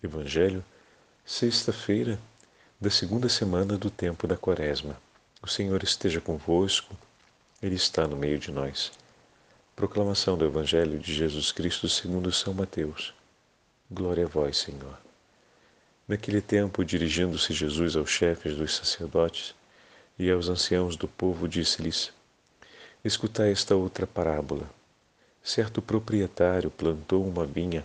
Evangelho, sexta-feira da segunda semana do tempo da Quaresma. O Senhor esteja convosco, Ele está no meio de nós. Proclamação do Evangelho de Jesus Cristo segundo São Mateus. Glória a vós, Senhor. Naquele tempo, dirigindo-se Jesus aos chefes dos sacerdotes e aos anciãos do povo, disse-lhes: Escutai esta outra parábola. Certo proprietário plantou uma vinha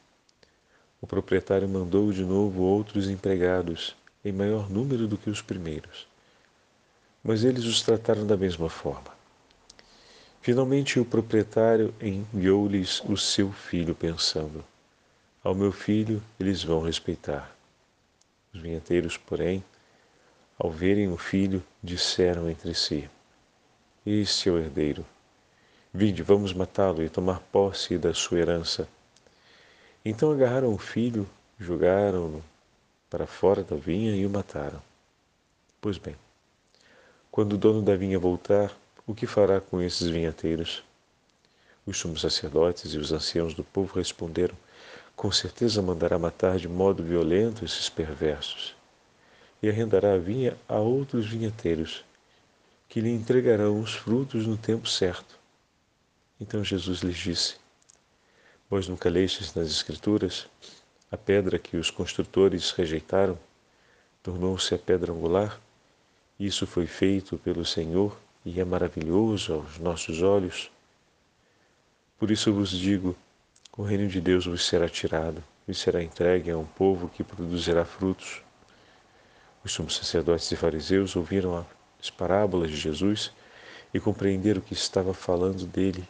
O proprietário mandou de novo outros empregados, em maior número do que os primeiros. Mas eles os trataram da mesma forma. Finalmente, o proprietário enviou-lhes o seu filho, pensando: Ao meu filho eles vão respeitar. Os vinheteiros, porém, ao verem o filho, disseram entre si: Este é o herdeiro. Vinde, vamos matá-lo e tomar posse da sua herança. Então agarraram o filho, jogaram-no para fora da vinha e o mataram. Pois bem, quando o dono da vinha voltar, o que fará com esses vinhateiros? Os sumos sacerdotes e os anciãos do povo responderam: Com certeza mandará matar de modo violento esses perversos, e arrendará a vinha a outros vinhateiros, que lhe entregarão os frutos no tempo certo. Então Jesus lhes disse: Pois nunca lestes nas Escrituras a pedra que os construtores rejeitaram tornou-se a pedra angular? Isso foi feito pelo Senhor e é maravilhoso aos nossos olhos. Por isso vos digo: o reino de Deus vos será tirado e será entregue a um povo que produzirá frutos. Os sumos sacerdotes e fariseus ouviram as parábolas de Jesus e compreenderam que estava falando dele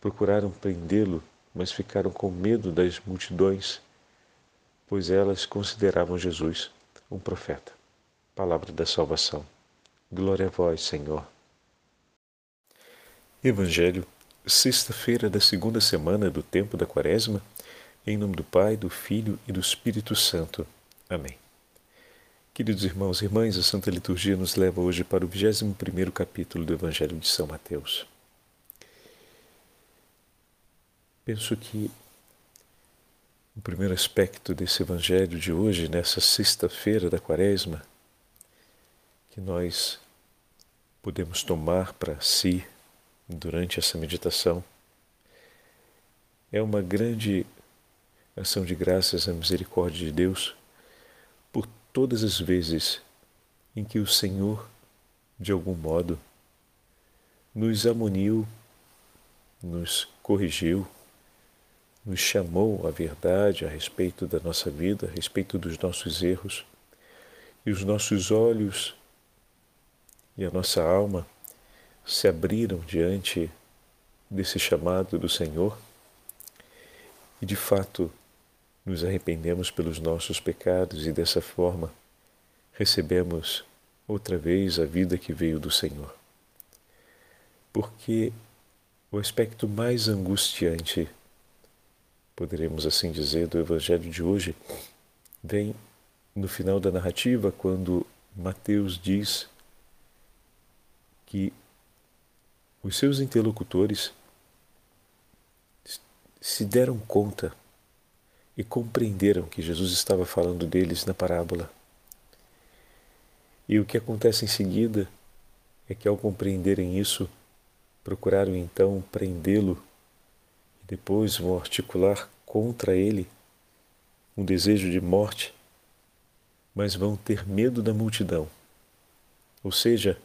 Procuraram prendê-lo, mas ficaram com medo das multidões, pois elas consideravam Jesus um profeta. Palavra da salvação. Glória a vós, Senhor. Evangelho, sexta-feira da segunda semana do tempo da Quaresma, em nome do Pai, do Filho e do Espírito Santo. Amém. Queridos irmãos e irmãs, a Santa Liturgia nos leva hoje para o 21º capítulo do Evangelho de São Mateus. Penso que o primeiro aspecto desse evangelho de hoje, nessa sexta-feira da Quaresma, que nós podemos tomar para si durante essa meditação, é uma grande ação de graças à misericórdia de Deus por todas as vezes em que o Senhor, de algum modo, nos amuniu, nos corrigiu, nos chamou à verdade a respeito da nossa vida, a respeito dos nossos erros, e os nossos olhos e a nossa alma se abriram diante desse chamado do Senhor e de fato nos arrependemos pelos nossos pecados e dessa forma recebemos outra vez a vida que veio do Senhor. Porque o aspecto mais angustiante poderemos assim dizer, do Evangelho de hoje, vem no final da narrativa, quando Mateus diz que os seus interlocutores se deram conta e compreenderam que Jesus estava falando deles na parábola. E o que acontece em seguida é que, ao compreenderem isso, procuraram então prendê-lo depois vão articular contra ele um desejo de morte, mas vão ter medo da multidão. Ou seja,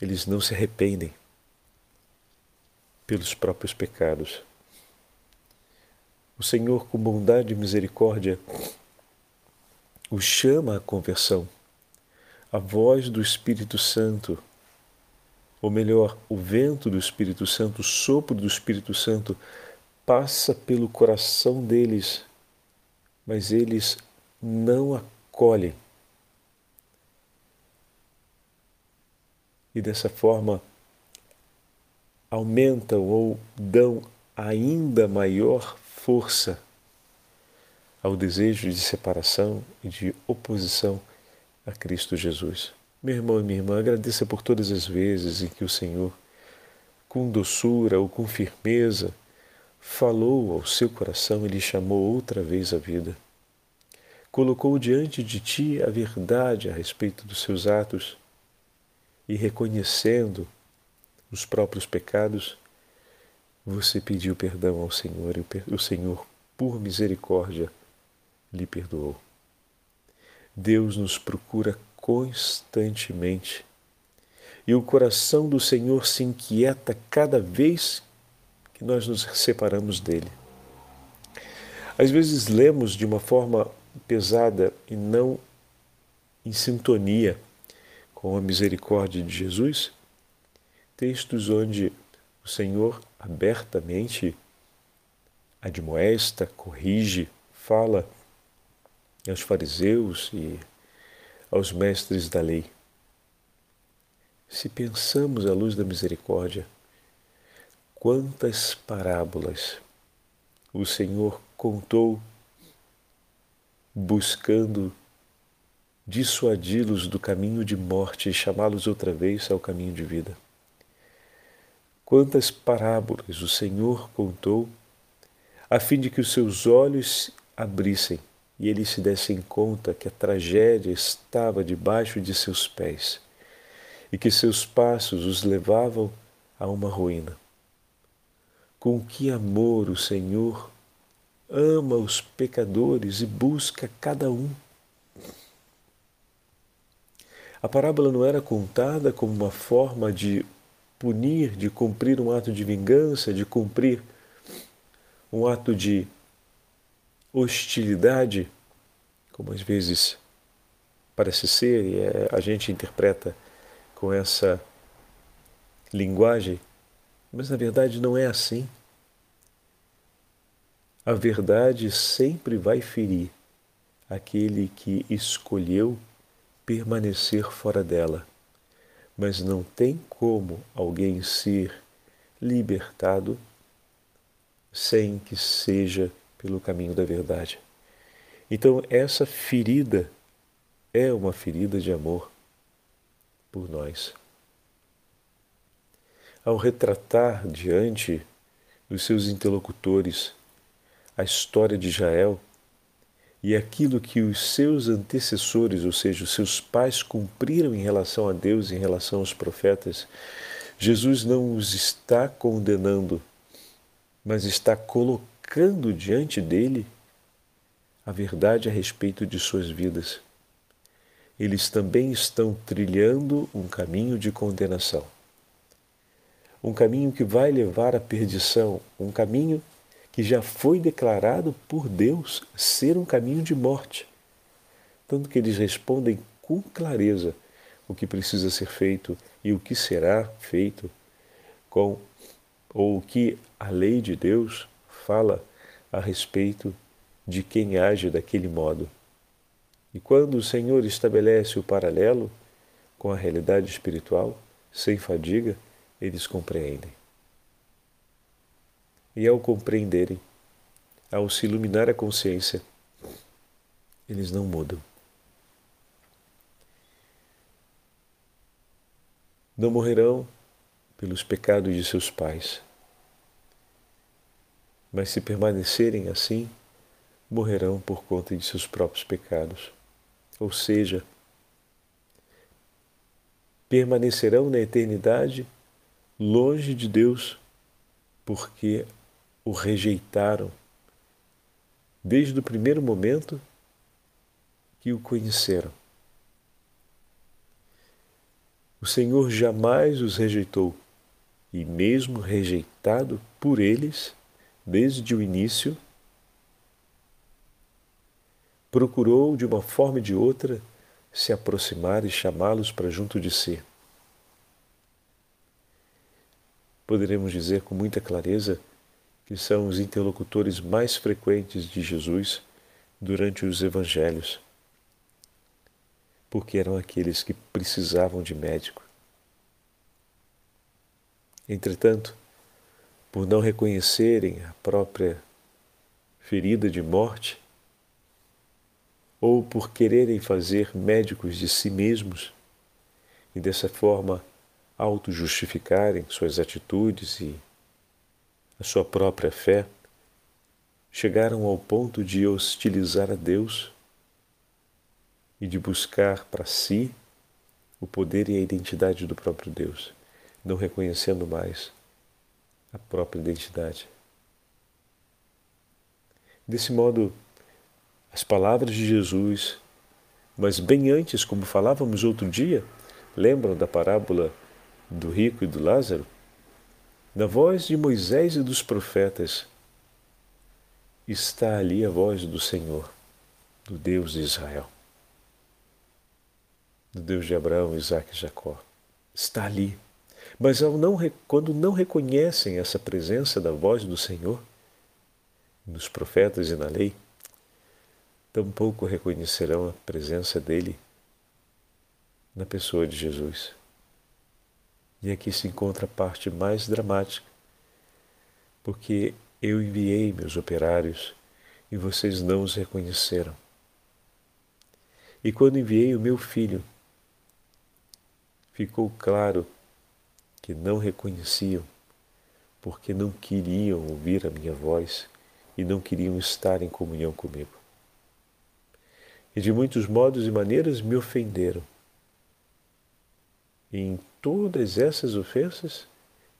eles não se arrependem pelos próprios pecados. O Senhor, com bondade e misericórdia, os chama à conversão. A voz do Espírito Santo, ou melhor, o vento do Espírito Santo, o sopro do Espírito Santo, passa pelo coração deles mas eles não acolhem. E dessa forma aumentam ou dão ainda maior força ao desejo de separação e de oposição a Cristo Jesus. Meu irmão e minha irmã, agradeça por todas as vezes em que o Senhor, com doçura ou com firmeza, falou ao seu coração e lhe chamou outra vez à vida. Colocou diante de ti a verdade a respeito dos seus atos e, reconhecendo os próprios pecados, você pediu perdão ao Senhor e o Senhor, por misericórdia, lhe perdoou. Deus nos procura constantemente e o coração do Senhor se inquieta cada vez que nós nos separamos dele. Às vezes lemos de uma forma pesada e não em sintonia com a misericórdia de Jesus textos onde o Senhor abertamente admoesta, corrige, fala aos fariseus e aos mestres da lei. Se pensamos à luz da misericórdia, quantas parábolas o Senhor contou buscando dissuadi-los do caminho de morte e chamá-los outra vez ao caminho de vida. Quantas parábolas o Senhor contou a fim de que os seus olhos abrissem e eles se dessem conta que a tragédia estava debaixo de seus pés e que seus passos os levavam a uma ruína. Com que amor o Senhor ama os pecadores e busca cada um. A parábola não era contada como uma forma de punir, de cumprir um ato de vingança, de cumprir um ato de hostilidade, como às vezes parece ser, e é, a gente interpreta com essa linguagem, mas na verdade não é assim. A verdade sempre vai ferir aquele que escolheu permanecer fora dela. Mas não tem como alguém ser libertado sem que seja pelo caminho da verdade. Então, essa ferida é uma ferida de amor por nós. Ao retratar diante dos seus interlocutores a história de Israel e aquilo que os seus antecessores, ou seja, os seus pais, cumpriram em relação a Deus, em relação aos profetas, Jesus não os está condenando, mas está colocando diante dele a verdade a respeito de suas vidas eles também estão trilhando um caminho de condenação. Um caminho que vai levar à perdição, um caminho que já foi declarado por Deus ser um caminho de morte. Tanto que eles respondem com clareza o que precisa ser feito e o que será feito com ou o que a lei de Deus fala a respeito de quem age daquele modo. E quando o Senhor estabelece o paralelo com a realidade espiritual, sem fadiga, eles compreendem. E ao compreenderem, ao se iluminar a consciência, eles não mudam. Não morrerão pelos pecados de seus pais, mas se permanecerem assim, morrerão por conta de seus próprios pecados ou seja, permanecerão na eternidade longe de Deus porque o rejeitaram desde o primeiro momento que o conheceram. O Senhor jamais os rejeitou e, mesmo rejeitado por eles, desde o início, procurou de uma forma e de outra se aproximar e chamá-los para junto de si. Poderemos dizer com muita clareza que são os interlocutores mais frequentes de Jesus durante os evangelhos, porque eram aqueles que precisavam de médico. Entretanto, por não reconhecerem a própria ferida de morte, ou por quererem fazer médicos de si mesmos e dessa forma auto-justificarem suas atitudes e a sua própria fé, chegaram ao ponto de hostilizar a Deus e de buscar para si o poder e a identidade do próprio Deus, não reconhecendo mais a própria identidade. Desse modo, as palavras de Jesus, mas bem antes, como falávamos outro dia, lembram da parábola do rico e do Lázaro? Na voz de Moisés e dos profetas está ali a voz do Senhor, do Deus de Israel, do Deus de Abraão, Isaac e Jacó. Está ali. Mas não, quando não reconhecem essa presença da voz do Senhor, nos profetas e na lei, tampouco reconhecerão a presença dele na pessoa de Jesus. E aqui se encontra a parte mais dramática, porque eu enviei meus operários e vocês não os reconheceram. E quando enviei o meu filho, ficou claro que não reconheciam, porque não queriam ouvir a minha voz e não queriam estar em comunhão comigo e de muitos modos e maneiras me ofenderam. E em todas essas ofensas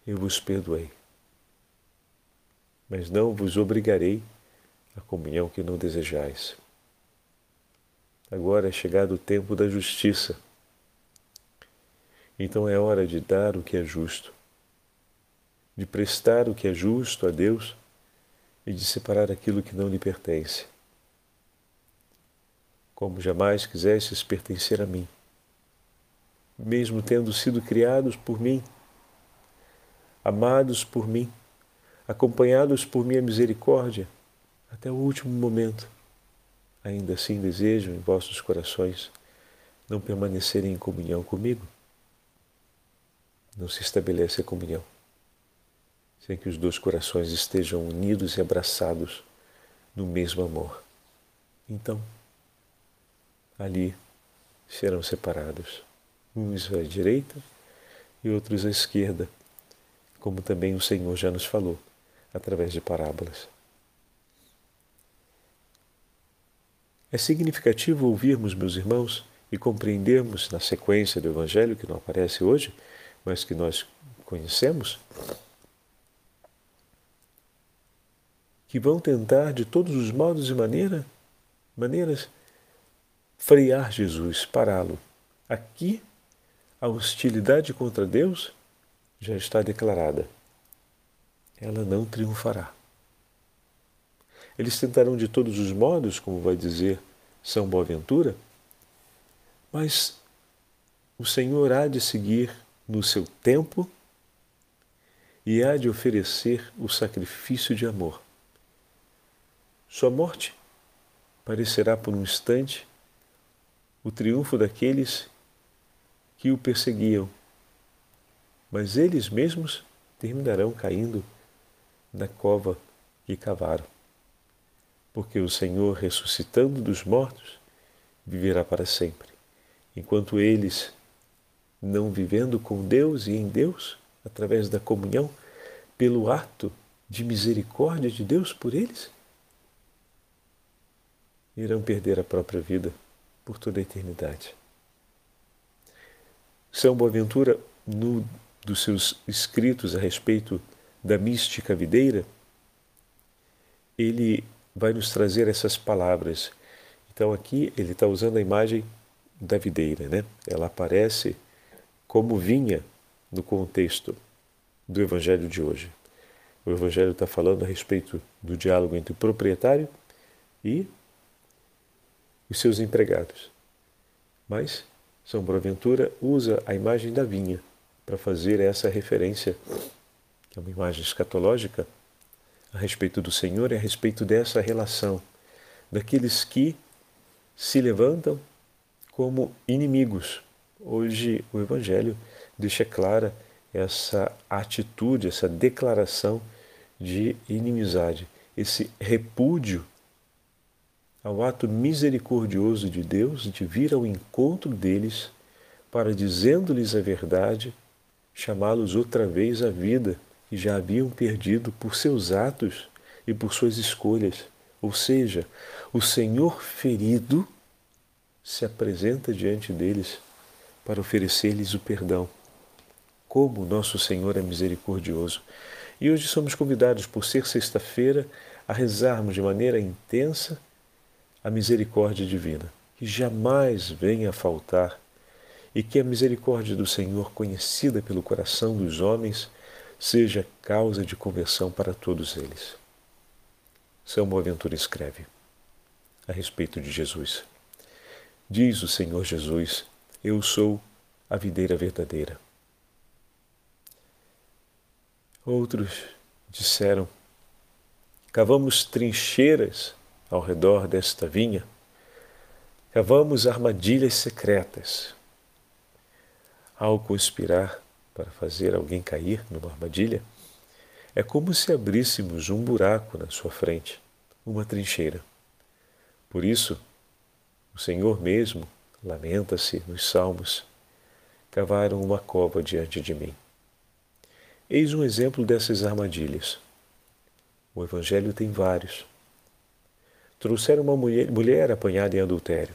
eu vos perdoei. Mas não vos obrigarei à comunhão que não desejais. Agora é chegado o tempo da justiça. Então é hora de dar o que é justo, de prestar o que é justo a Deus e de separar aquilo que não lhe pertence como jamais quisestes pertencer a mim, mesmo tendo sido criados por mim, amados por mim, acompanhados por minha misericórdia até o último momento. Ainda assim desejam em vossos corações não permanecerem em comunhão comigo? Não se estabelece a comunhão sem que os dois corações estejam unidos e abraçados no mesmo amor. Então, ali serão separados, uns à direita e outros à esquerda, como também o Senhor já nos falou através de parábolas. É significativo ouvirmos, meus irmãos, e compreendermos na sequência do Evangelho, que não aparece hoje, mas que nós conhecemos, que vão tentar de todos os modos e maneira, maneiras frear Jesus, pará-lo. Aqui, a hostilidade contra Deus já está declarada. Ela não triunfará. Eles tentarão de todos os modos, como vai dizer São Boaventura, mas o Senhor há de seguir no seu tempo e há de oferecer o sacrifício de amor. Sua morte parecerá por um instante o triunfo daqueles que o perseguiam, mas eles mesmos terminarão caindo na cova que cavaram. Porque o Senhor, ressuscitando dos mortos, viverá para sempre, enquanto eles, não vivendo com Deus e em Deus, através da comunhão, pelo ato de misericórdia de Deus por eles, irão perder a própria vida por toda a eternidade. São Boaventura, no dos seus escritos a respeito da mística videira, ele vai nos trazer essas palavras. Então aqui ele está usando a imagem da videira, né? Ela aparece como vinha no contexto do Evangelho de hoje. O Evangelho está falando a respeito do diálogo entre o proprietário e os seus empregados. Mas São Boaventura usa a imagem da vinha para fazer essa referência, que é uma imagem escatológica, a respeito do Senhor e a respeito dessa relação daqueles que se levantam como inimigos. Hoje o Evangelho deixa clara essa atitude, essa declaração de inimizade, esse repúdio ao ato misericordioso de Deus de vir ao encontro deles para, dizendo-lhes a verdade, chamá-los outra vez à vida que já haviam perdido por seus atos e por suas escolhas. Ou seja, o Senhor ferido se apresenta diante deles para oferecer-lhes o perdão. Como nosso Senhor é misericordioso. E hoje somos convidados, por ser sexta-feira, a rezarmos de maneira intensa a misericórdia divina, que jamais venha a faltar e que a misericórdia do Senhor, conhecida pelo coração dos homens, seja causa de conversão para todos eles. São Boaventura escreve a respeito de Jesus. Diz o Senhor Jesus: Eu sou a videira verdadeira. Outros disseram: Cavamos trincheiras ao redor desta vinha, cavamos armadilhas secretas. Ao conspirar para fazer alguém cair numa armadilha, é como se abríssemos um buraco na sua frente, uma trincheira. Por isso, o Senhor mesmo lamenta-se nos Salmos: cavaram uma cova diante de mim. Eis um exemplo dessas armadilhas. O Evangelho tem vários. Trouxeram uma mulher, mulher apanhada em adultério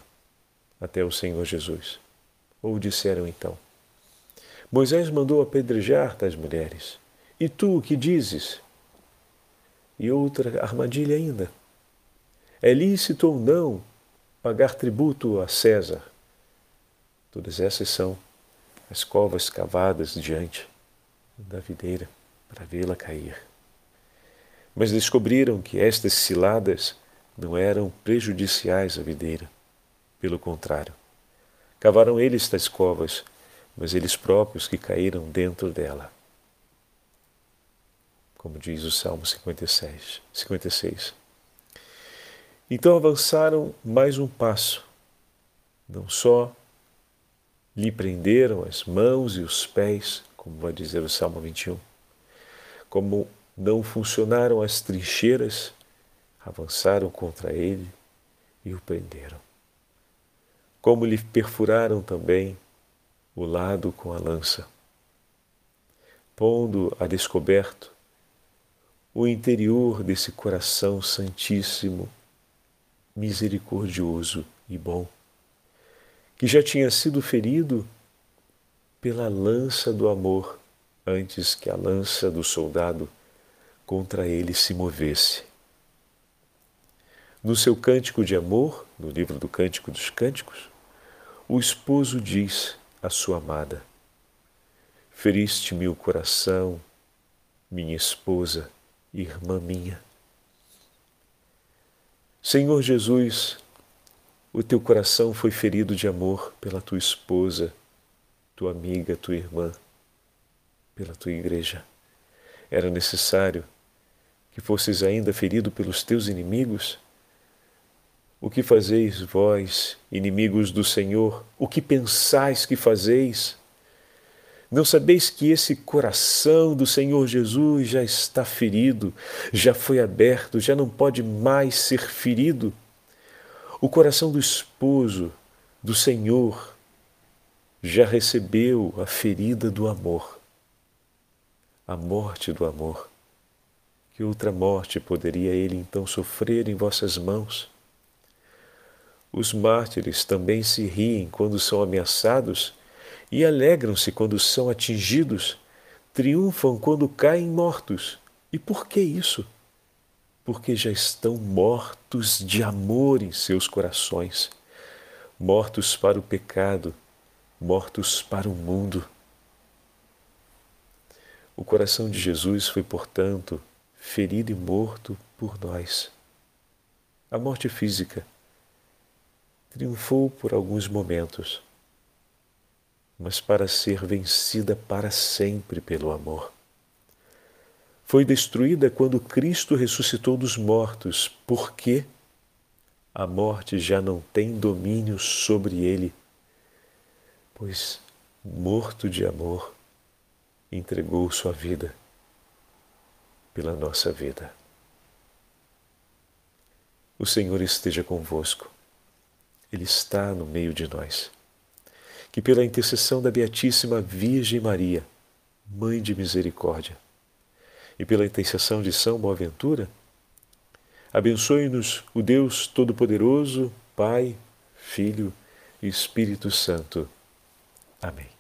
até o Senhor Jesus. Ou disseram então: Moisés mandou apedrejar tais mulheres. E tu o que dizes? E outra armadilha ainda. É lícito ou não pagar tributo a César? Todas essas são as covas cavadas diante da videira para vê-la cair. Mas descobriram que estas ciladas não eram prejudiciais à videira. Pelo contrário, cavaram eles tais covas, mas eles próprios que caíram dentro dela. Como diz o Salmo 56. 56. Então avançaram mais um passo. Não só lhe prenderam as mãos e os pés, como vai dizer o Salmo 21. Como não funcionaram as trincheiras, avançaram contra ele e o prenderam. Como lhe perfuraram também o lado com a lança, pondo a descoberto o interior desse coração santíssimo, misericordioso e bom, que já tinha sido ferido pela lança do amor antes que a lança do soldado contra ele se movesse. No seu cântico de amor, no livro do Cântico dos Cânticos, o esposo diz à sua amada: Feriste-me o coração, minha esposa, irmã minha. Senhor Jesus, o teu coração foi ferido de amor pela tua esposa tua amiga, tua irmã, pela tua igreja. Era necessário que fosses ainda ferido pelos teus inimigos? O que fazeis vós, inimigos do Senhor? O que pensais que fazeis? Não sabeis que esse coração do Senhor Jesus já está ferido, já foi aberto, já não pode mais ser ferido? O coração do esposo do Senhor já recebeu a ferida do amor, a morte do amor. Que outra morte poderia ele então sofrer em vossas mãos? Os mártires também se riem quando são ameaçados e alegram-se quando são atingidos, triunfam quando caem mortos. E por que isso? Porque já estão mortos de amor em seus corações, mortos para o pecado, mortos para o mundo. O coração de Jesus foi, portanto, ferido e morto por nós. A morte física triunfou por alguns momentos, mas para ser vencida para sempre pelo amor. Foi destruída quando Cristo ressuscitou dos mortos. Por quê? a morte já não tem domínio sobre ele, pois, morto de amor, entregou sua vida pela nossa vida. O Senhor esteja convosco, Ele está no meio de nós. Que pela intercessão da Beatíssima Virgem Maria, Mãe de Misericórdia, e pela intercessão de São Boaventura, abençoe-nos o Deus Todo-Poderoso, Pai, Filho e Espírito Santo. Amém.